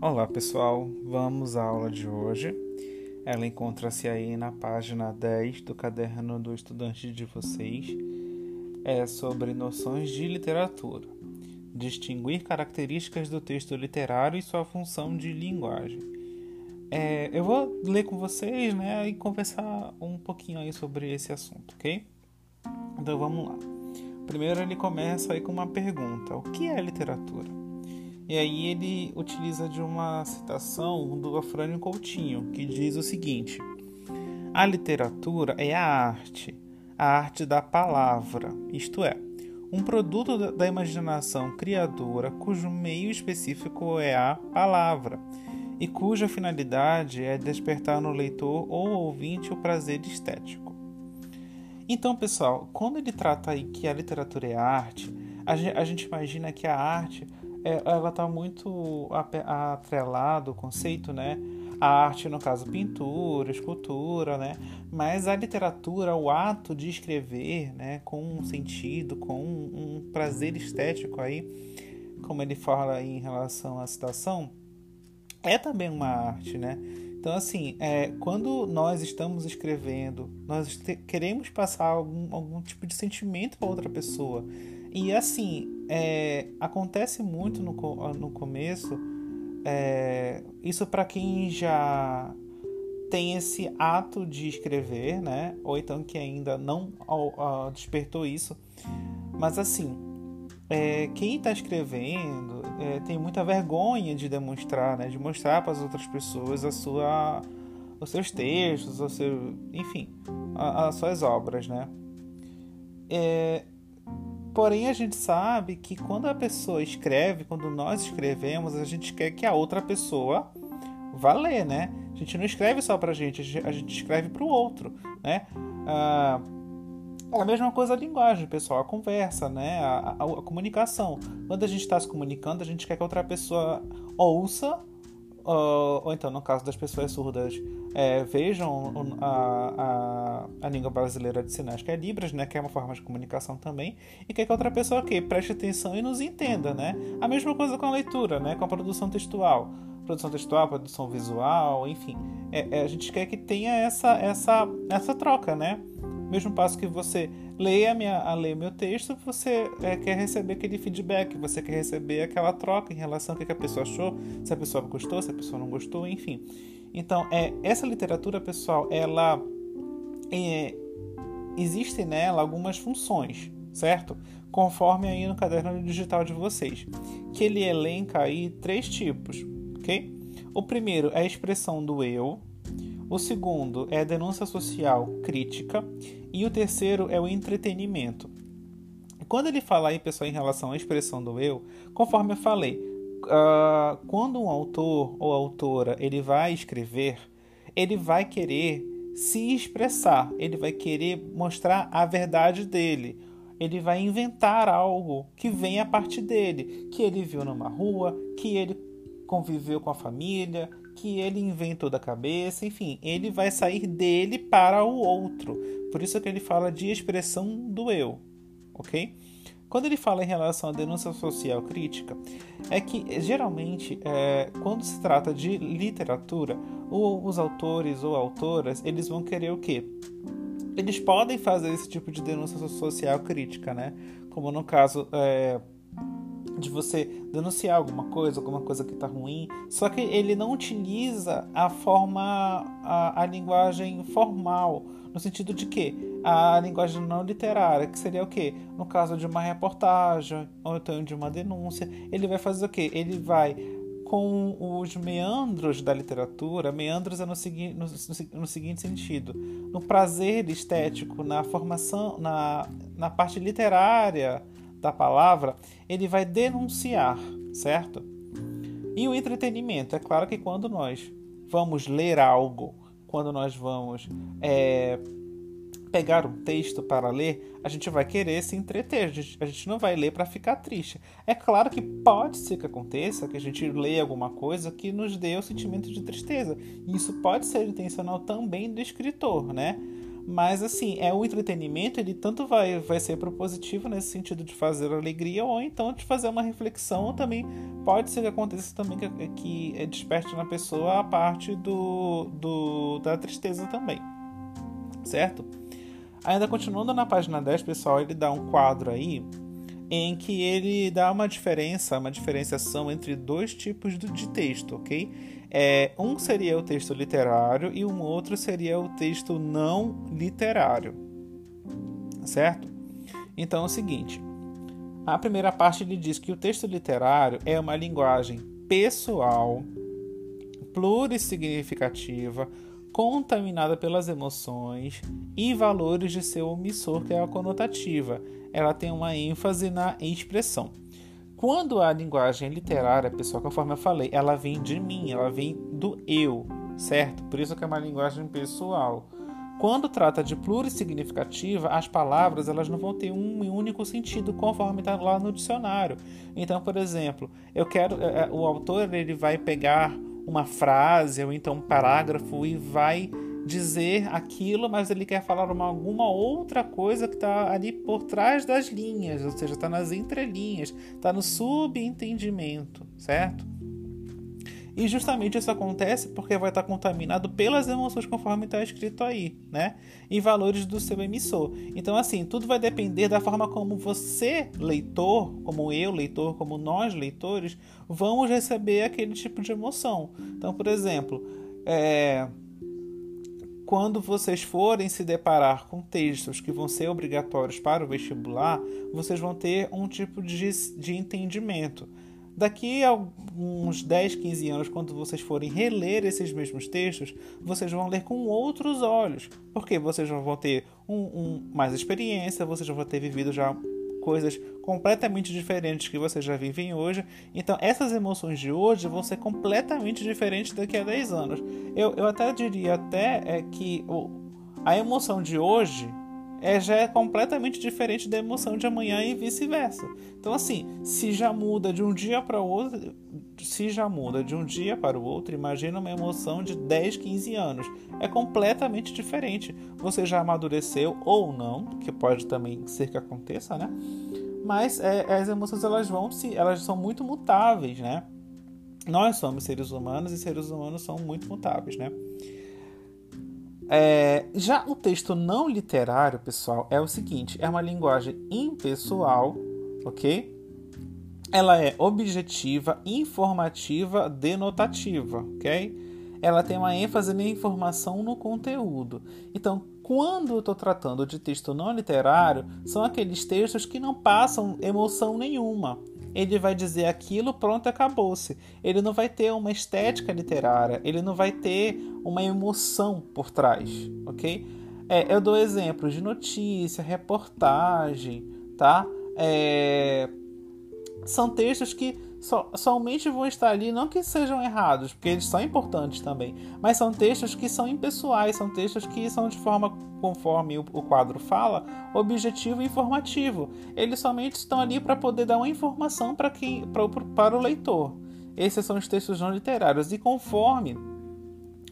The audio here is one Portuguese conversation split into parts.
Olá pessoal, vamos à aula de hoje. Ela encontra-se aí na página 10 do caderno do estudante de vocês. É sobre noções de literatura. Distinguir características do texto literário e sua função de linguagem. É, eu vou ler com vocês né, e conversar um pouquinho aí sobre esse assunto, ok? Então vamos lá. Primeiro ele começa aí com uma pergunta: O que é literatura? E aí ele utiliza de uma citação do Afrânio Coutinho, que diz o seguinte: A literatura é a arte, a arte da palavra, isto é, um produto da imaginação criadora cujo meio específico é a palavra e cuja finalidade é despertar no leitor ou ouvinte o prazer estético. Então, pessoal, quando ele trata aí que a literatura é arte, a gente imagina que a arte ela está muito atrelada o conceito, né? A arte, no caso, pintura, escultura, né? Mas a literatura, o ato de escrever, né? Com um sentido, com um, prazer estético aí, como ele fala em relação à citação, é também uma arte, né? Então, assim, é, quando nós estamos escrevendo, nós queremos passar algum, algum tipo de sentimento para outra pessoa. E assim, é, acontece muito no, no começo, é, isso para quem já tem esse ato de escrever, né? Ou então que ainda não despertou isso. Mas assim, é, quem está escrevendo é, tem muita vergonha de demonstrar, né? De mostrar para as outras pessoas a sua, os seus textos, o seu, enfim, a, as suas obras, né? É, Porém, a gente sabe que quando a pessoa escreve, quando nós escrevemos, a gente quer que a outra pessoa vá ler, né? A gente não escreve só pra gente, a gente escreve pro outro, né? Ah, é a mesma coisa a linguagem, pessoal, a conversa, né? A, a, a comunicação. Quando a gente está se comunicando, a gente quer que a outra pessoa ouça ou, ou então, no caso das pessoas surdas, é, vejam a, a, a, língua brasileira de sinais, que é Libras, né, que é uma forma de comunicação também, e quer que outra pessoa que preste atenção e nos entenda, né? A mesma coisa com a leitura, né, com a produção textual. Produção textual, produção visual, enfim. É, é, a gente quer que tenha essa, essa, essa troca, né? mesmo passo que você leia minha, a ler meu texto, você é, quer receber aquele feedback, você quer receber aquela troca em relação ao que a pessoa achou, se a pessoa gostou, se a pessoa não gostou, enfim. Então, é, essa literatura, pessoal, ela é, existe nela algumas funções, certo? Conforme aí no caderno digital de vocês, que ele elenca aí três tipos, ok? O primeiro é a expressão do eu, o segundo é a denúncia social crítica e o terceiro é o entretenimento. Quando ele fala aí, pessoal, em relação à expressão do eu, conforme eu falei, uh, quando um autor ou autora ele vai escrever, ele vai querer se expressar, ele vai querer mostrar a verdade dele, ele vai inventar algo que vem a partir dele, que ele viu numa rua, que ele conviveu com a família, que ele inventou da cabeça, enfim, ele vai sair dele para o outro. Por isso que ele fala de expressão do eu, ok? Quando ele fala em relação à denúncia social crítica, é que geralmente, é, quando se trata de literatura, ou os autores ou autoras, eles vão querer o quê? Eles podem fazer esse tipo de denúncia social crítica, né? Como no caso, é, de você denunciar alguma coisa, alguma coisa que está ruim, só que ele não utiliza a forma, a, a linguagem formal, no sentido de que a linguagem não literária, que seria o quê? No caso de uma reportagem ou então de uma denúncia, ele vai fazer o quê? Ele vai com os meandros da literatura, meandros é no, segui no, no, no, seguinte sentido, no prazer estético, na formação, na, na parte literária da palavra, ele vai denunciar, certo? E o entretenimento, é claro que quando nós vamos ler algo, quando nós vamos é, pegar um texto para ler, a gente vai querer se entreter, a gente, a gente não vai ler para ficar triste. É claro que pode ser que aconteça que a gente leia alguma coisa que nos dê o sentimento de tristeza. E isso pode ser intencional também do escritor, né? Mas assim, é o entretenimento, ele tanto vai, vai ser propositivo nesse sentido de fazer alegria, ou então de fazer uma reflexão, também pode ser que aconteça também que, que desperte na pessoa a parte do, do, da tristeza também. Certo? Ainda continuando na página 10, pessoal, ele dá um quadro aí em que ele dá uma diferença, uma diferenciação entre dois tipos de texto, ok? É, um seria o texto literário e um outro seria o texto não literário, certo? Então é o seguinte: a primeira parte ele diz que o texto literário é uma linguagem pessoal, plurissignificativa, contaminada pelas emoções e valores de seu omissor, que é a conotativa. Ela tem uma ênfase na expressão. Quando a linguagem literária, pessoal, conforme eu falei, ela vem de mim, ela vem do eu, certo? Por isso que é uma linguagem pessoal. Quando trata de plurissignificativa, as palavras elas não vão ter um único sentido conforme está lá no dicionário. Então, por exemplo, eu quero, é, é, o autor ele vai pegar uma frase ou então um parágrafo e vai dizer aquilo, mas ele quer falar uma, alguma outra coisa que está ali por trás das linhas, ou seja, está nas entrelinhas, está no subentendimento, certo? E justamente isso acontece porque vai estar contaminado pelas emoções conforme está escrito aí, né? E valores do seu emissor. Então, assim, tudo vai depender da forma como você, leitor, como eu, leitor, como nós, leitores, vamos receber aquele tipo de emoção. Então, por exemplo, é quando vocês forem se deparar com textos que vão ser obrigatórios para o vestibular, vocês vão ter um tipo de, de entendimento. Daqui a uns 10, 15 anos, quando vocês forem reler esses mesmos textos, vocês vão ler com outros olhos, porque vocês vão ter um, um, mais experiência, vocês vão ter vivido já coisas completamente diferentes que vocês já vivem hoje. Então, essas emoções de hoje vão ser completamente diferentes daqui a 10 anos. Eu, eu até diria até é, que o, a emoção de hoje é, já é completamente diferente da emoção de amanhã e vice-versa. Então, assim, se já muda de um dia para o outro, se já muda de um dia para o outro, imagina uma emoção de 10, 15 anos. É completamente diferente. Você já amadureceu ou não, que pode também ser que aconteça, né? Mas é, as emoções elas vão se, elas são muito mutáveis, né? Nós somos seres humanos e seres humanos são muito mutáveis, né? É, já o texto não literário, pessoal, é o seguinte: é uma linguagem impessoal, ok? ela é objetiva, informativa, denotativa, ok? Ela tem uma ênfase na informação no conteúdo. Então, quando eu estou tratando de texto não literário, são aqueles textos que não passam emoção nenhuma. Ele vai dizer aquilo, pronto, acabou-se. Ele não vai ter uma estética literária, ele não vai ter uma emoção por trás, ok? É, eu dou exemplos de notícia, reportagem, tá? É, são textos que so, somente vão estar ali, não que sejam errados, porque eles são importantes também, mas são textos que são impessoais, são textos que são de forma, conforme o, o quadro fala, objetivo e informativo. Eles somente estão ali para poder dar uma informação para quem, pra, para o leitor. Esses são os textos não literários, e conforme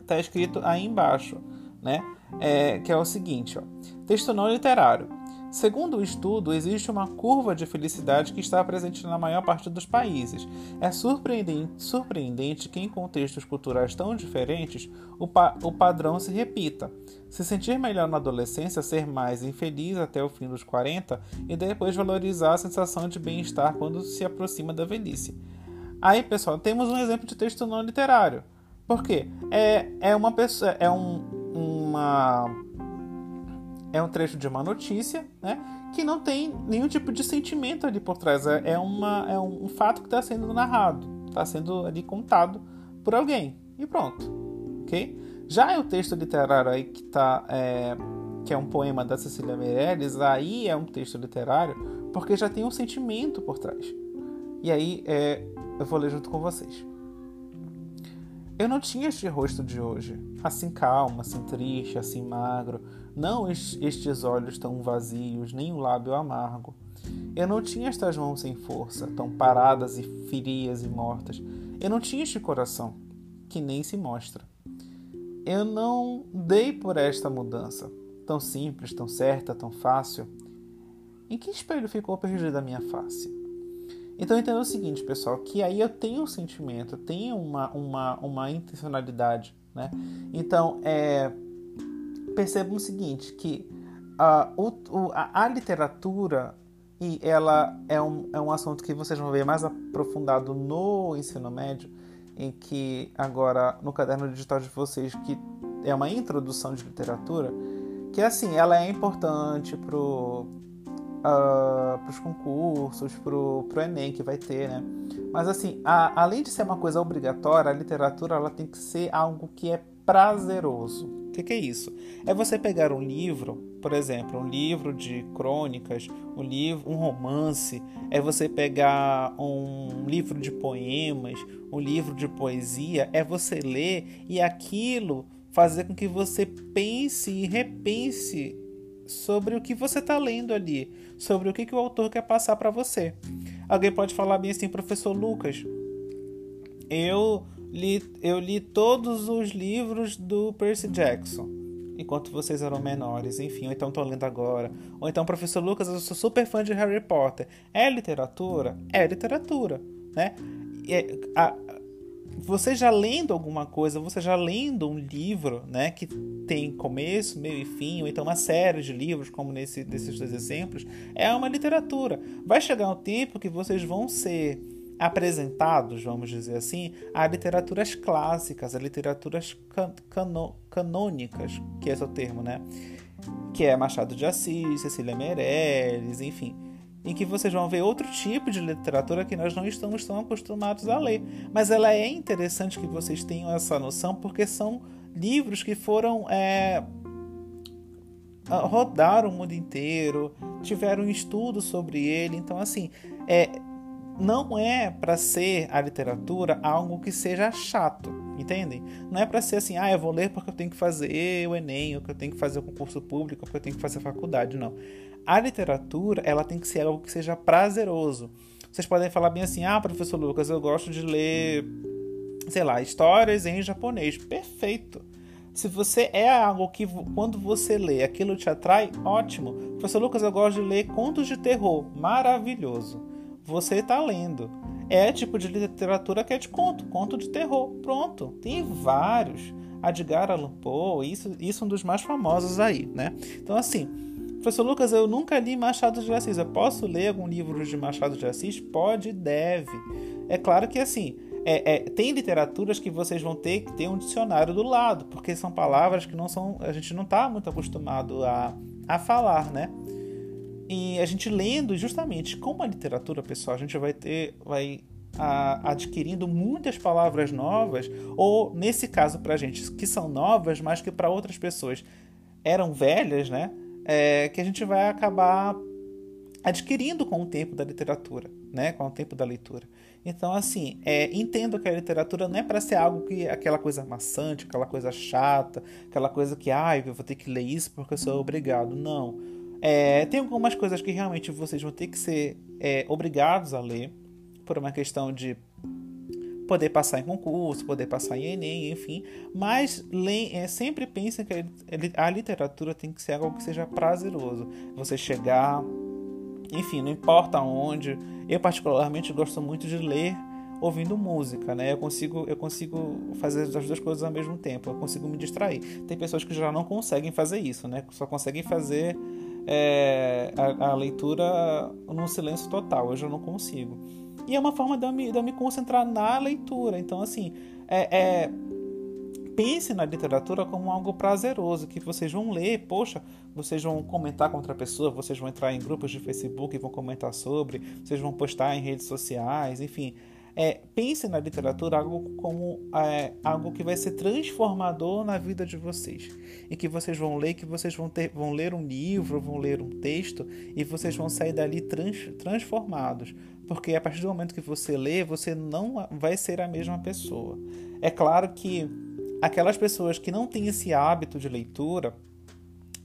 está escrito aí embaixo, né? É, que é o seguinte: ó, texto não literário Segundo o estudo, existe uma curva de felicidade que está presente na maior parte dos países. É surpreendente, que, em contextos culturais tão diferentes, o, pa o padrão se repita. Se sentir melhor na adolescência, ser mais infeliz até o fim dos 40 e depois valorizar a sensação de bem-estar quando se aproxima da velhice. Aí, pessoal, temos um exemplo de texto não literário. Por quê? É, é uma pessoa. É um, uma é um trecho de uma notícia, né? Que não tem nenhum tipo de sentimento ali por trás. É, é uma, é um, fato que está sendo narrado, está sendo ali contado por alguém. E pronto, ok? Já é o texto literário aí que tá, é, que é um poema da Cecília Meirelles, aí é um texto literário porque já tem um sentimento por trás. E aí é, eu vou ler junto com vocês. Eu não tinha este rosto de hoje, assim calmo, assim triste, assim magro, não estes olhos tão vazios, nem o lábio amargo. Eu não tinha estas mãos sem força, tão paradas e frias e mortas. Eu não tinha este coração, que nem se mostra. Eu não dei por esta mudança. tão simples, tão certa, tão fácil, em que espelho ficou perdida a minha face? Então entenda o seguinte, pessoal, que aí eu tenho um sentimento, eu tenho uma, uma, uma intencionalidade, né? Então, é, percebam o seguinte, que a, o, a, a literatura e ela é um, é um assunto que vocês vão ver mais aprofundado no ensino médio, em que agora no caderno digital de vocês, que é uma introdução de literatura, que assim, ela é importante pro uh, para os concursos, pro, pro Enem que vai ter, né? Mas assim, a, além de ser uma coisa obrigatória, a literatura ela tem que ser algo que é prazeroso. O que, que, é isso? É você pegar um livro, por exemplo, um livro de crônicas, um livro, um romance, é você pegar um livro de poemas, um livro de poesia, é você ler e aquilo fazer com que você pense e repense sobre o que você está lendo ali, sobre o que, que o autor quer passar para você. Alguém pode falar bem assim, professor Lucas, eu li, eu li todos os livros do Percy Jackson enquanto vocês eram menores, enfim, ou então estou lendo agora. Ou então, professor Lucas, eu sou super fã de Harry Potter. É literatura? É literatura, né? É, a, você já lendo alguma coisa, você já lendo um livro, né, que tem começo, meio e fim, ou então uma série de livros, como nesse, nesses dois exemplos, é uma literatura. Vai chegar um tempo que vocês vão ser apresentados, vamos dizer assim, a literaturas clássicas, a literaturas can cano canônicas, que é o termo, né? Que é Machado de Assis, Cecília Meirelles, enfim, em que vocês vão ver outro tipo de literatura que nós não estamos tão acostumados a ler. Mas ela é interessante que vocês tenham essa noção porque são livros que foram é, rodaram o mundo inteiro, tiveram estudo sobre ele. Então, assim, é, não é para ser a literatura algo que seja chato, entendem? Não é para ser assim, ah, eu vou ler porque eu tenho que fazer o Enem, ou que eu tenho que fazer o concurso público, ou porque eu tenho que fazer a faculdade, não. A literatura, ela tem que ser algo que seja prazeroso. Vocês podem falar bem assim, ah, professor Lucas, eu gosto de ler, sei lá, histórias em japonês. Perfeito. Se você é algo que quando você lê aquilo te atrai, ótimo. Professor Lucas, eu gosto de ler contos de terror. Maravilhoso você está lendo. É tipo de literatura que é de conto, conto de terror. Pronto, tem vários. Edgar Allan isso, isso é um dos mais famosos aí, né? Então, assim, professor Lucas, eu nunca li Machado de Assis. Eu posso ler algum livro de Machado de Assis? Pode, deve. É claro que, assim, é, é, tem literaturas que vocês vão ter que ter um dicionário do lado, porque são palavras que não são, a gente não está muito acostumado a, a falar, né? E a gente lendo, justamente como a literatura, pessoal, a gente vai ter, vai a, adquirindo muitas palavras novas, ou nesse caso para gente, que são novas, mas que para outras pessoas eram velhas, né? É, que a gente vai acabar adquirindo com o tempo da literatura, né? Com o tempo da leitura. Então, assim, é, entendo que a literatura não é para ser algo que aquela coisa maçante, aquela coisa chata, aquela coisa que, ai, ah, eu vou ter que ler isso porque eu sou obrigado. Não. É, tem algumas coisas que realmente vocês vão ter que ser é, obrigados a ler, por uma questão de poder passar em concurso, poder passar em Enem, enfim. Mas é, sempre pensem que a literatura tem que ser algo que seja prazeroso. Você chegar, enfim, não importa onde. Eu particularmente gosto muito de ler ouvindo música, né? Eu consigo, eu consigo fazer as duas coisas ao mesmo tempo. Eu consigo me distrair. Tem pessoas que já não conseguem fazer isso, né? Só conseguem fazer é, a, a, leitura num silêncio total. Eu não consigo. E é uma forma de eu me, de eu me concentrar na leitura. Então, assim, é, é, pense na literatura como algo prazeroso, que vocês vão ler, poxa, vocês vão comentar com outra pessoa, vocês vão entrar em grupos de Facebook e vão comentar sobre, vocês vão postar em redes sociais, enfim. É, pense na literatura algo como é, algo que vai ser transformador na vida de vocês. E que vocês vão ler, que vocês vão, ter, vão ler um livro, vão ler um texto e vocês vão sair dali trans, transformados. Porque a partir do momento que você lê, você não vai ser a mesma pessoa. É claro que aquelas pessoas que não têm esse hábito de leitura,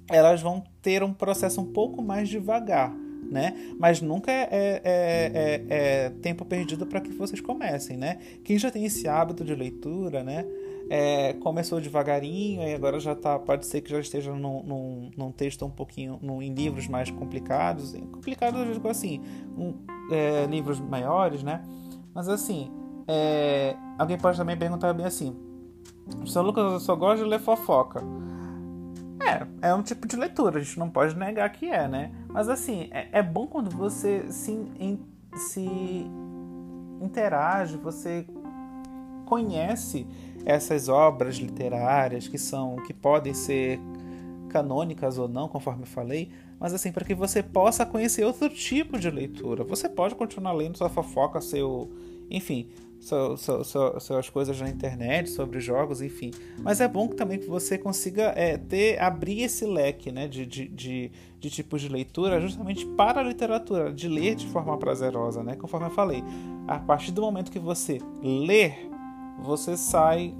elas vão ter um processo um pouco mais devagar né? Mas nunca é, é, é, é tempo perdido para que vocês comecem, né? Quem já tem esse hábito de leitura, né? É, começou devagarinho e agora já tá, pode ser que já esteja num, num, num texto um pouquinho, num, em livros mais complicados, complicados eu digo assim, um, é, livros maiores, né? Mas assim, é, alguém pode também perguntar bem assim, seu Lucas eu só gosta de ler fofoca. É, é um tipo de leitura, a gente não pode negar que é, né? Mas assim, é, é bom quando você se, in, se interage, você conhece essas obras literárias que são que podem ser canônicas ou não, conforme eu falei, mas assim, para que você possa conhecer outro tipo de leitura. Você pode continuar lendo sua fofoca, seu, enfim, seu, seu, seu, suas coisas na internet, sobre jogos, enfim. Mas é bom também que você consiga é, ter, abrir esse leque né, de, de, de, de, tipos de leitura justamente para a literatura, de ler de forma prazerosa, né? Conforme eu falei. A partir do momento que você lê, você sai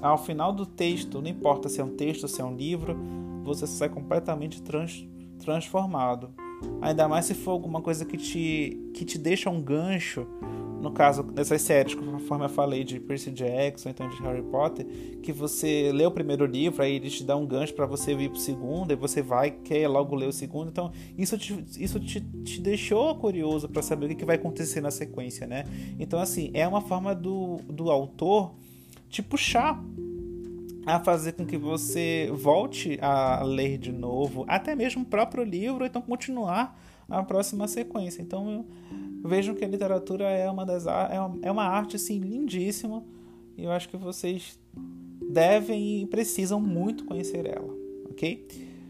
ao final do texto, não importa se é um texto, se é um livro, você sai completamente trans, transformado. Ainda mais se for alguma coisa que te, que te deixa um gancho no caso dessas séries, conforme eu falei de Percy Jackson, então de Harry Potter, que você lê o primeiro livro, aí ele te dá um gancho para você vir pro segundo, e você vai quer logo ler o segundo. Então, isso te, isso te, te deixou curioso para saber o que, que vai acontecer na sequência, né? Então, assim, é uma forma do, do autor te puxar a fazer com que você volte a ler de novo, até mesmo o próprio livro, então continuar a próxima sequência. Então, Vejam que a literatura é uma das é é uma arte assim lindíssima e eu acho que vocês devem e precisam muito conhecer ela, ok?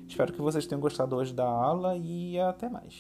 Espero que vocês tenham gostado hoje da aula e até mais.